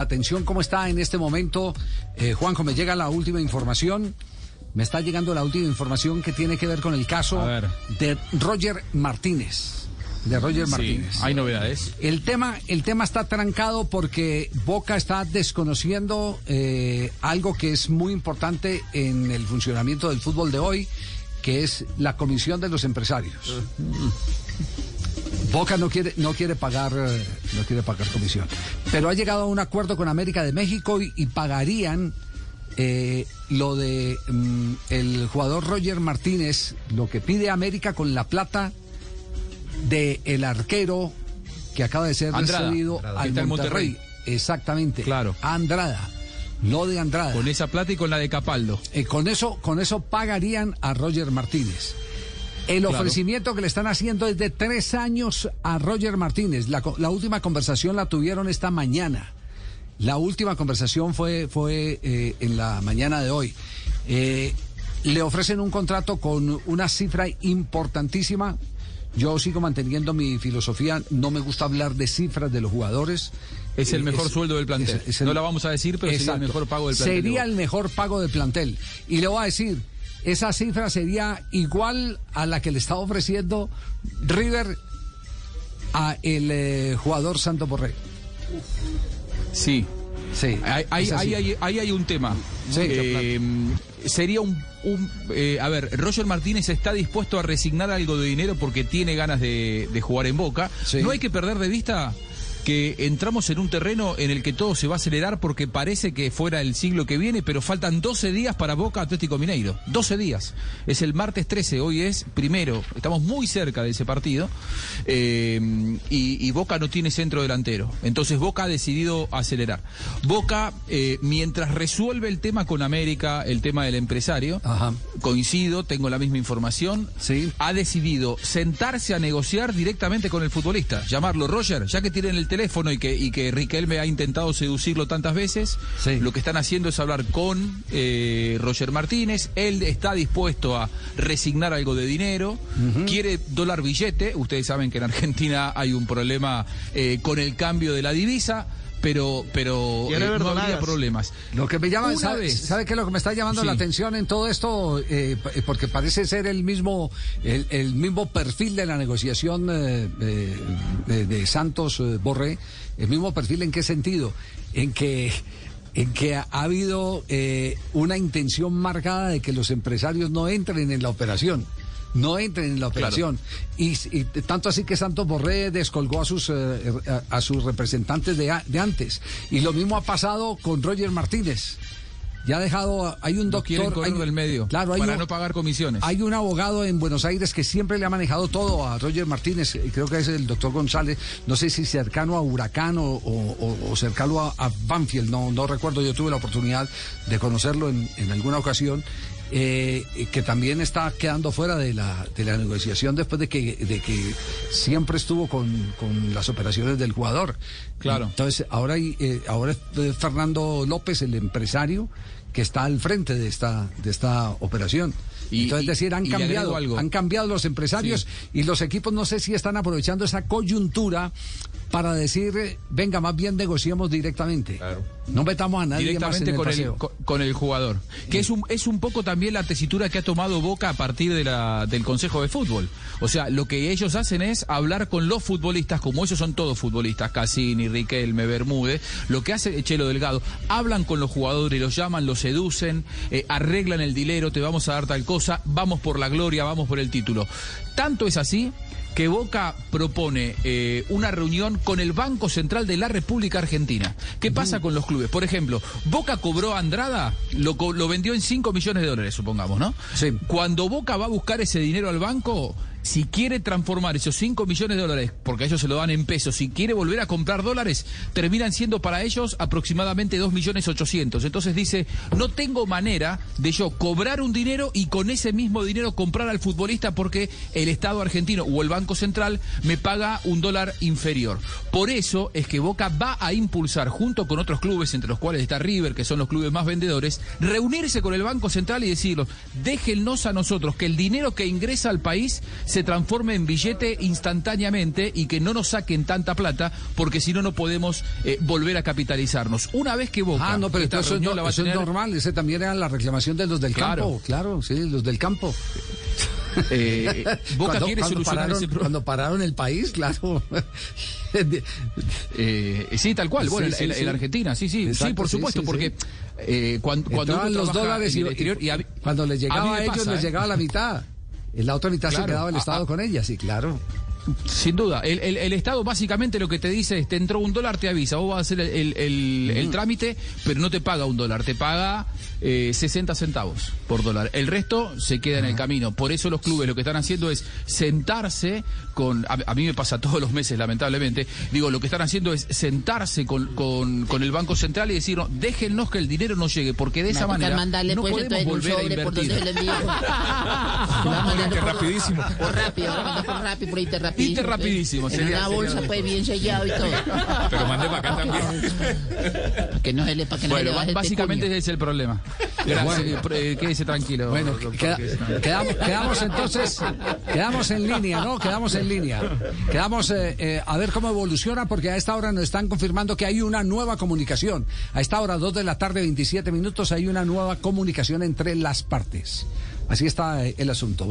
Atención, ¿cómo está en este momento? Eh, Juanjo, me llega la última información. Me está llegando la última información que tiene que ver con el caso de Roger Martínez. De Roger Sí, Martínez. hay novedades. El tema, el tema está trancado porque Boca está desconociendo eh, algo que es muy importante en el funcionamiento del fútbol de hoy, que es la comisión de los empresarios. Boca no quiere, no quiere pagar, eh, no quiere pagar comisión. Pero ha llegado a un acuerdo con América de México y, y pagarían eh, lo de mm, el jugador Roger Martínez, lo que pide América con la plata de el arquero que acaba de ser Andrada, cedido Andrada, que al Monterrey. Monterrey. Exactamente. Claro. Andrada. No de Andrada. Con esa plata y con la de Capaldo. Eh, con eso, con eso pagarían a Roger Martínez. El Claro. ofrecimiento que le están haciendo es de tres años a Roger Martínez. La, última conversación la tuvieron esta mañana. La última conversación fue, fue eh, en la mañana de hoy. Eh, le ofrecen un contrato con una cifra importantísima. Yo sigo manteniendo mi filosofía. No me gusta hablar de cifras de los jugadores. Es el Eh, mejor sueldo del plantel. es- es el- no la vamos a decir, pero sería Exacto. el mejor pago del plantel. Sería el mejor pago del plantel. Y le voy a decir, esa cifra sería igual a la que le está ofreciendo River a el eh, jugador Santo Borré. Sí. Sí. Ahí hay, hay- ahí hay un tema. Sí, Eh, sería un... un, eh, a ver, Roger Martínez está dispuesto a resignar algo de dinero porque tiene ganas de, de jugar en Boca. Sí. No hay que perder de vista que entramos en un terreno en el que todo se va a acelerar porque parece que fuera el siglo que viene, pero faltan 12 días para Boca Atlético Mineiro. 12 días. Es el martes 13, hoy es primero. Estamos muy cerca de ese partido. eh, y, y Boca no tiene centro delantero. Entonces Boca ha decidido acelerar. Boca, eh, mientras resuelve el tema con América, el tema del empresario, Ajá. coincido, tengo la misma información, Sí. ha decidido sentarse a negociar directamente con el futbolista, llamarlo Roger, ya que tienen el teléfono y que, y que Riquelme ha intentado seducirlo tantas veces, Sí. lo que están haciendo es hablar con eh, Roger Martínez, él está dispuesto a resignar algo de dinero, quiere dólar billete, ustedes saben que en Argentina hay un problema eh, con el cambio de la divisa. Pero, pero eh, no habría problemas. Lo que me llama, Una ¿sabe, vez. ¿sabe qué es lo que me está llamando Sí. la atención en todo esto? Eh, porque parece ser el mismo, el, el mismo perfil de la negociación eh, de, de Santos eh, Borré. ¿El mismo perfil en qué sentido? En que, en que ha, ha habido eh, una intención marcada de que los empresarios no entren en la operación. No entren en la Claro. operación. Y, y tanto así que Santos Borré descolgó a sus, eh, a, a sus representantes de, de antes. Y lo mismo ha pasado con Roger Martínez. Ya ha dejado, hay un doctor. hay- del medio Claro, hay para un, no pagar comisiones. hay un abogado en Buenos Aires que siempre le ha manejado todo a Roger Martínez, creo que es el doctor González, no sé si cercano a Huracán o- o cercano a, a Banfield, no, no recuerdo, yo tuve la oportunidad de conocerlo en, en alguna ocasión. Eh, que también está quedando fuera de la, de la negociación después de que, de que siempre estuvo con, con las operaciones del jugador. Claro. Entonces, ahora, hay, eh, ahora es Fernando López, el empresario, que está al frente de esta, de esta operación. Y- Entonces, y- es decir, han y cambiado, algo. han cambiado los empresarios y los equipos no sé si están aprovechando esa coyuntura para decir, venga, más bien negociemos directamente. No metamos a nadie más en directamente el con el, con, jugador. Que es un, es un poco también la tesitura que ha tomado Boca a partir de la, del Consejo de Fútbol. O sea, lo que ellos hacen es hablar con los futbolistas, como ellos son todos futbolistas, Cassini, Riquelme, Bermúdez, lo que hace Chelo Delgado, hablan con los jugadores, los llaman, los seducen, eh, arreglan el dilero, te vamos a dar tal cosa, vamos por la gloria, vamos por el título. Tanto es así que Boca propone eh, una reunión con el Banco Central de la República Argentina. ¿Qué pasa con los clubes? Por ejemplo, Boca cobró a Andrada, lo vendió en 5 millones de dólares, supongamos, ¿no? Sí. Cuando Boca va a buscar ese dinero al banco, si quiere transformar esos 5 millones de dólares, porque ellos se lo dan en pesos, si quiere volver a comprar dólares, terminan siendo para ellos aproximadamente 2 millones 800. Entonces dice, no tengo manera de yo cobrar un dinero y con ese mismo dinero comprar al futbolista porque el Estado argentino o el Banco Central me paga un dólar inferior. Por eso es que Boca va a impulsar, junto con otros clubes, entre los cuales está River, que son los clubes más vendedores, reunirse con el Banco Central y decirlo, déjennos a nosotros que el dinero que ingresa al país se transforme en billete instantáneamente y que no nos saquen tanta plata, porque si no, no podemos eh, volver a capitalizarnos. Una vez que Boca. Ah, no, pero eso, es normal. Ese también era la reclamación de los del campo. Claro, sí, los del campo. Eh, Boca quiere solucionar ese problema. Cuando pararon el país, claro. eh, sí, tal cual. bueno, en, Argentina, sí, sí, sí, por supuesto, porque eh, cuando, cuando los dólares y, cuando les llegaba a, ellos les ¿eh? llegaba la mitad. La otra mitad se quedaba el Estado con ellas, sí, claro. Sin duda. El, el, Estado básicamente lo que te dice es, te entró un dólar, te avisa. Vos vas a hacer el, trámite, pero no te paga un dólar, te paga eh, 60 centavos por dólar. El resto se queda en el camino. Por eso los clubes lo que están haciendo es sentarse con... A, mí me pasa todos los meses, lamentablemente. Digo, lo que están haciendo es sentarse con, con, el Banco Central y decir, no, déjennos que el dinero no llegue, porque de esa manera no pues, podemos volver a invertir. rapidísimo. Por rápido, por rápido, por internet rapidísimo. rapidísimo. En una bolsa, pues, bien sellado y todo. Pero mande para acá también. que no se le, para que no bueno, se le básicamente ese es el problema. Gracias, eh, quédese tranquilo. Bueno, quedamos, quedamos, entonces, quedamos en línea, ¿no? Quedamos en línea. Quedamos eh, eh, a ver cómo evoluciona, porque a esta hora nos están confirmando que hay una nueva comunicación. A esta hora, 2 de la tarde, 27 minutos, hay una nueva comunicación entre las partes. Así está el asunto.